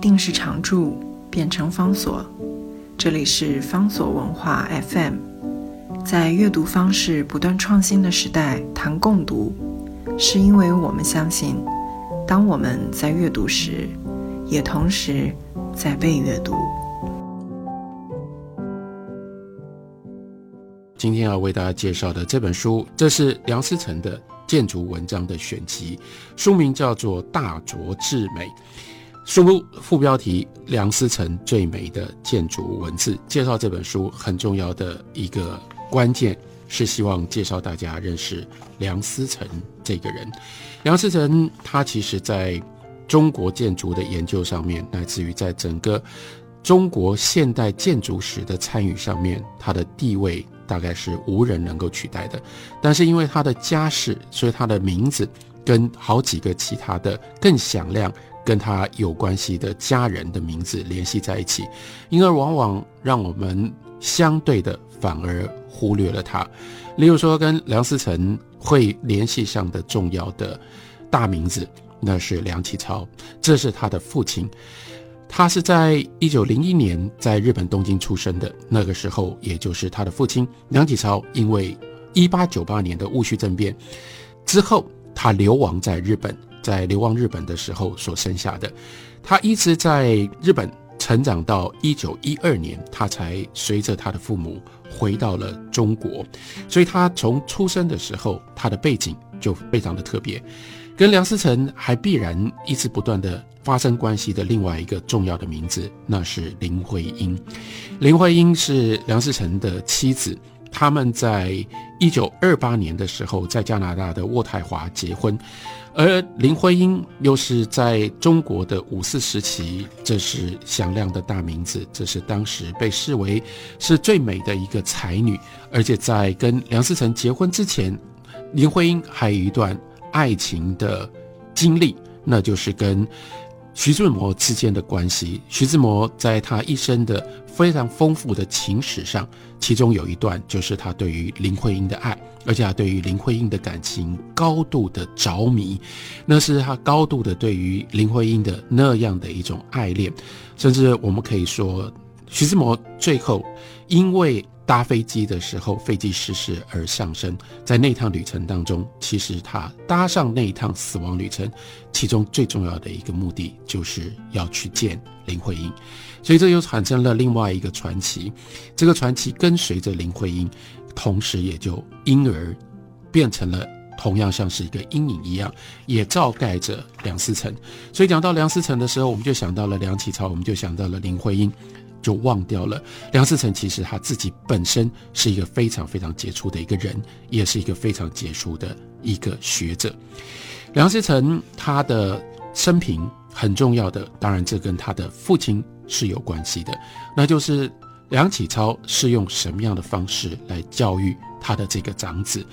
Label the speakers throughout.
Speaker 1: 定是常住，变成方所。这里是方所文化 FM。在阅读方式不断创新的时代，谈共读，是因为我们相信，当我们在阅读时，也同时在被阅读。
Speaker 2: 今天要为大家介绍的这本书，这是梁思成的建筑文章的选集，书名叫做《大拙至美》，书副标题《梁思成最美的建筑文字》。介绍这本书很重要的一个关键是希望介绍大家认识梁思成这个人。梁思成他其实在中国建筑的研究上面，乃至于在整个中国现代建筑史的参与上面，他的地位。大概是无人能够取代的，但是因为他的家世，所以他的名字跟好几个其他的更响亮、跟他有关系的家人的名字联系在一起，因而往往让我们相对的反而忽略了他。例如说，跟梁思成会联系上的重要的大名字，那是梁启超，这是他的父亲。他是在一九零一年在日本东京出生的。那个时候，也就是他的父亲梁启超，因为一八九八年的戊戌政变之后，他流亡在日本，在流亡日本的时候所生下的。他一直在日本成长到一九一二年，他才随着他的父母回到了中国。所以，他从出生的时候，他的背景就非常的特别。跟梁思成还必然一直不断的发生关系的另外一个重要的名字，那是林徽因。林徽因是梁思成的妻子，他们在一九二八年的时候在加拿大的渥太华结婚，而林徽因又是在中国的五四时期，这是响亮的大名字，这是当时被视为是最美的一个才女，而且在跟梁思成结婚之前，林徽因还有一段。爱情的经历，那就是跟徐志摩之间的关系。徐志摩在他一生的非常丰富的情史上，其中有一段就是他对于林徽因的爱，而且他对于林徽因的感情高度的着迷，那是他高度的对于林徽因的那样的一种爱恋，甚至我们可以说，徐志摩最后因为。搭飞机的时候，飞机失事而丧生。在那趟旅程当中，其实他搭上那一趟死亡旅程，其中最重要的一个目的就是要去见林徽因，所以这又产生了另外一个传奇。这个传奇跟随着林徽因，同时也就因而变成了同样像是一个阴影一样，也罩盖着梁思成。所以讲到梁思成的时候，我们就想到了梁启超，我们就想到了林徽因。就忘掉了梁思成，其实他自己本身是一个非常非常杰出的一个人，也是一个非常杰出的一个学者。梁思成他的生平很重要的，当然这跟他的父亲是有关系的，那就是梁启超是用什么样的方式来教育他的这个长子。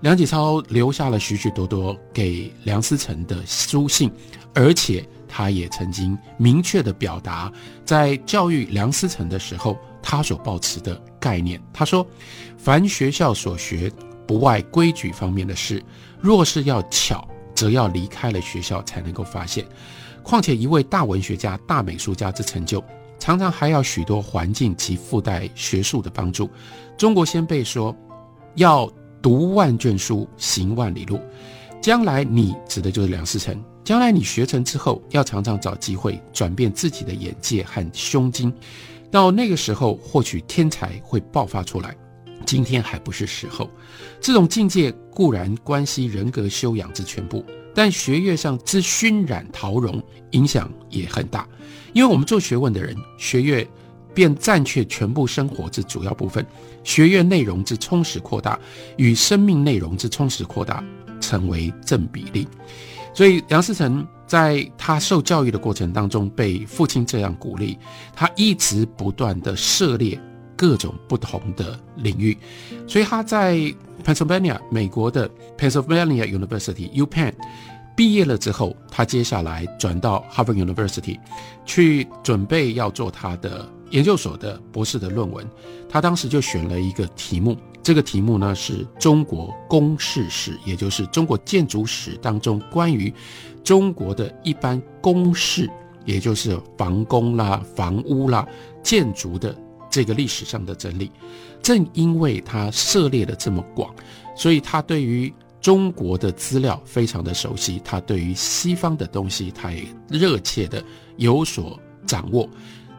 Speaker 2: 梁启超留下了许许多多给梁思成的书信，而且。他也曾经明确的表达，在教育梁思成的时候，他所抱持的概念。他说：“凡学校所学，不外规矩方面的事，若是要巧，则要离开了学校才能够发现。况且一位大文学家、大美术家之成就，常常还要许多环境及附带学术的帮助。中国先辈说，要读万卷书，行万里路。将来你指的就是梁思成。”将来你学成之后，要常常找机会转变自己的眼界和胸襟，到那个时候，或许天才会爆发出来。今天还不是时候。这种境界固然关系人格修养之全部，但学业上之熏染陶融影响也很大。因为我们做学问的人，学业便占据全部生活之主要部分，学业内容之充实扩大与生命内容之充实扩大成为正比例。所以梁思成在他受教育的过程当中，被父亲这样鼓励，他一直不断的涉猎各种不同的领域。所以他在 Pennsylvania 美国的 Pennsylvania University UPenn 毕业了之后，他接下来转到 Harvard University 去准备要做他的研究所的博士的论文。他当时就选了一个题目。这个题目呢是中国公式史，也就是中国建筑史当中关于中国的一般公式也就是房宫啦、房屋啦、建筑的这个历史上的整理。正因为他涉猎的这么广，所以他对于中国的资料非常的熟悉，他对于西方的东西，他也热切的有所掌握。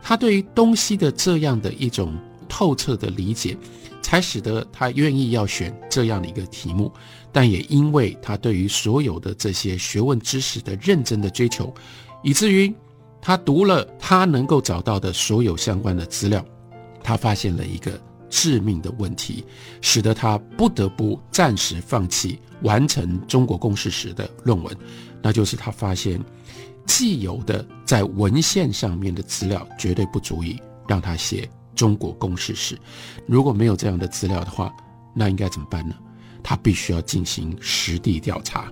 Speaker 2: 他对于东西的这样的一种透彻的理解，才使得他愿意要选这样的一个题目。但也因为他对于所有的这些学问知识的认真的追求，以至于他读了他能够找到的所有相关的资料，他发现了一个致命的问题，使得他不得不暂时放弃完成中国公式史的论文，那就是他发现既有的在文献上面的资料绝对不足以让他写中国公式史。如果没有这样的资料的话，那应该怎么办呢？他必须要进行实地调查，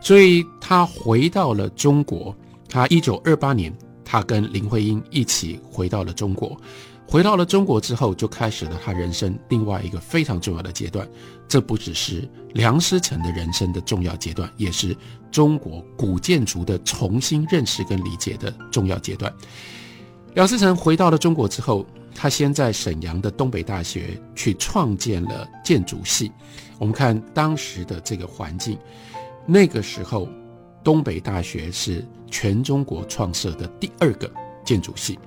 Speaker 2: 所以他回到了中国。他一九二八年，他跟林徽因一起回到了中国。回到了中国之后，就开始了他人生另外一个非常重要的阶段。这不只是梁思成的人生的重要阶段，也是中国古建筑的重新认识跟理解的重要阶段。梁思成回到了中国之后。他先在沈阳的东北大学去创建了建筑系。我们看当时的这个环境，那个时候东北大学是全中国创设的第二个建筑系。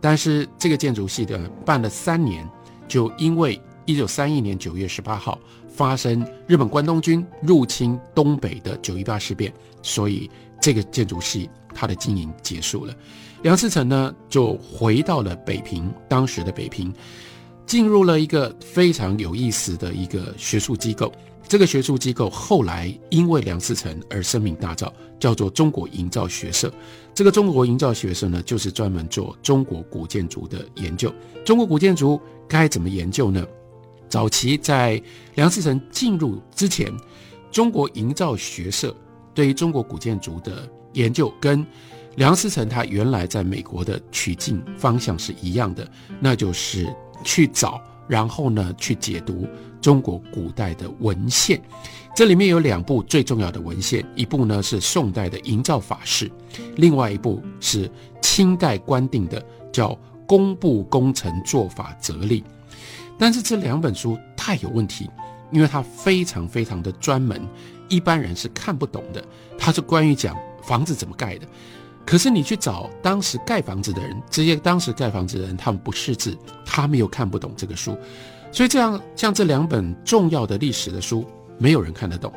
Speaker 2: 但是这个建筑系的办了三年，就因为一九三一年九月十八号发生日本关东军入侵东北的九一八事变，所以这个建筑系它的经营结束了。梁思成呢，就回到了北平，当时的北平，进入了一个非常有意思的一个学术机构。这个学术机构后来因为梁思成而声名大噪，叫做中国营造学社。这个中国营造学社呢，就是专门做中国古建筑的研究。中国古建筑该怎么研究呢？早期在梁思成进入之前，中国营造学社对于中国古建筑的研究跟梁思成他原来在美国的取径方向是一样的，那就是去找，然后呢去解读中国古代的文献。这里面有两部最重要的文献，一部呢是宋代的《营造法式》，另外一部是清代官定的叫《工部工程做法则例》。但是这两本书太有问题，因为它非常非常的专门，一般人是看不懂的。它是关于讲房子怎么盖的。可是你去找当时盖房子的人，这些当时盖房子的人，他们不识字，他们又看不懂这个书，所以这样像这两本重要的历史的书，没有人看得懂。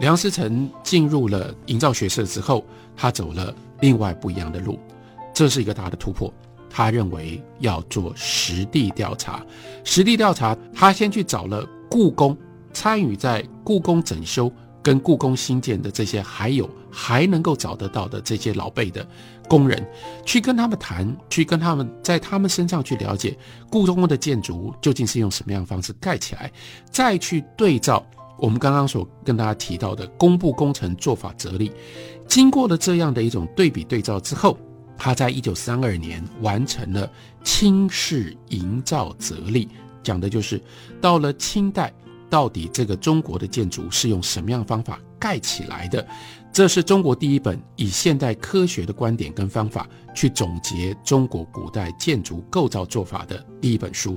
Speaker 2: 梁思成进入了营造学社之后，他走了另外不一样的路，这是一个大的突破。他认为要做实地调查，实地调查，他先去找了故宫，参与在故宫整修。跟故宫新建的这些，还有还能够找得到的这些老辈的工人，去跟他们谈，去跟他们在他们身上去了解故宫的建筑究竟是用什么样的方式盖起来，再去对照我们刚刚所跟大家提到的工部工程做法则例，经过了这样的一种对比对照之后，他在一九三二年完成了清式营造则例，讲的就是到了清代。到底这个中国的建筑是用什么样方法盖起来的？这是中国第一本以现代科学的观点跟方法去总结中国古代建筑构造做法的第一本书。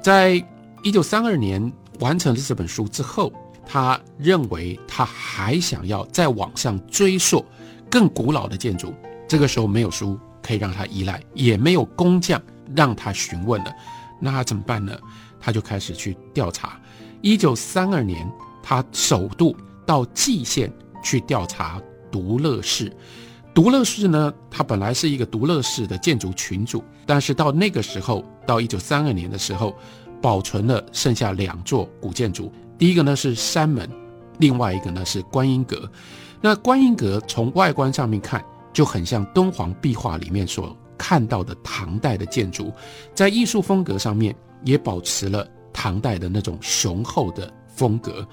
Speaker 2: 在一九三二年完成了这本书之后，他认为他还想要再往上追溯更古老的建筑。这个时候没有书可以让他依赖，也没有工匠让他询问了，那他怎么办呢？他就开始去调查。一九三二年，他首度到蓟县去调查独乐寺。独乐寺呢，它本来是一个独乐寺的建筑群组，但是到那个时候，到一九三二年的时候，保存了剩下两座古建筑。第一个呢是山门，另外一个呢是观音阁。那观音阁从外观上面看，就很像敦煌壁画里面所看到的唐代的建筑，在艺术风格上面也保持了。唐代的那种雄厚的风格，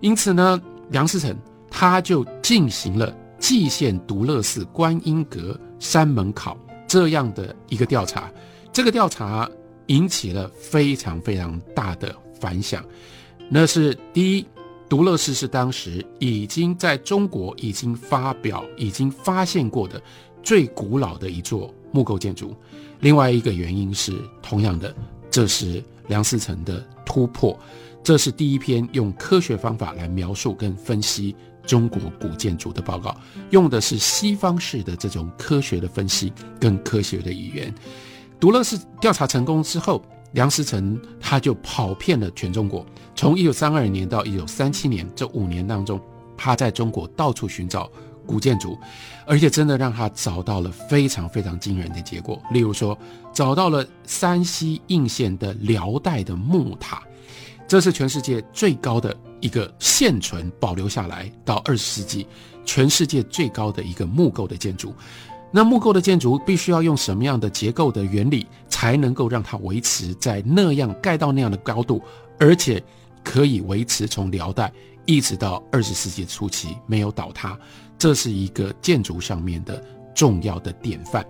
Speaker 2: 因此呢，梁思成他就进行了蓟县独乐寺观音阁山门考这样的一个调查。这个调查引起了非常非常大的反响。那是第一，独乐寺是当时已经在中国已经发表、已经发现过的最古老的一座木构建筑。另外一个原因是，同样的，这是梁思成的突破，这是第一篇用科学方法来描述跟分析中国古建筑的报告，用的是西方式的这种科学的分析跟科学的语言。独乐寺调查成功之后，梁思成他就跑遍了全中国，从一九三二年到一九三七年这五年当中，他在中国到处寻找。古建筑，而且真的让他找到了非常非常惊人的结果。例如说，找到了山西应县的辽代的木塔，这是全世界最高的一个现存保留下来到二十世纪全世界最高的一个木构的建筑。那木构的建筑必须要用什么样的结构的原理，才能够让它维持在那样盖到那样的高度，而且可以维持从辽代一直到二十世纪初期没有倒塌？这是一个建筑上面的重要的典范。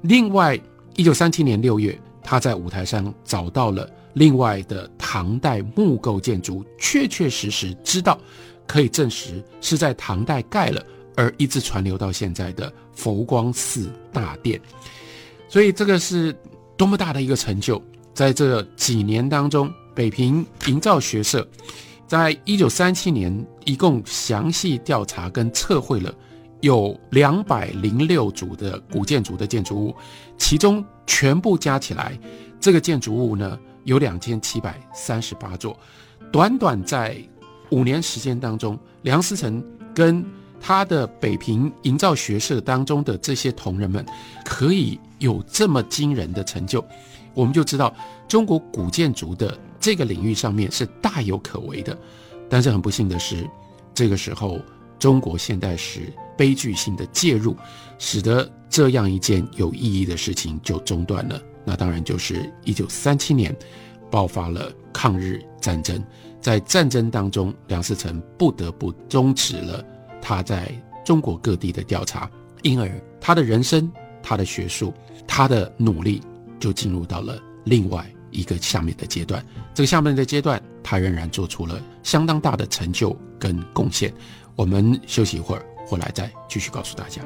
Speaker 2: 另外，一九三七年六月，他在五台山找到了另外的唐代木构建筑，确确实实知道可以证实是在唐代盖了，而一直传流到现在的佛光寺大殿。所以，这个是多么大的一个成就！在这几年当中，北平营造学社。在一九三七年，一共详细调查跟测绘了有两百零六组的古建筑的建筑物，其中全部加起来，这个建筑物呢有两千七百三十八座。短短在五年时间当中，梁思成跟他的北平营造学社当中的这些同仁们，可以有这么惊人的成就，我们就知道中国古建筑的。这个领域上面是大有可为的，但是很不幸的是，这个时候中国现代史悲剧性的介入，使得这样一件有意义的事情就中断了。那当然就是一九三七年爆发了抗日战争，在战争当中，梁思成不得不终止了他在中国各地的调查，因而他的人生、他的学术、他的努力就进入到了另外。一个下面的阶段，这个下面的阶段，他仍然做出了相当大的成就跟贡献。我们休息一会儿，回来再继续告诉大家。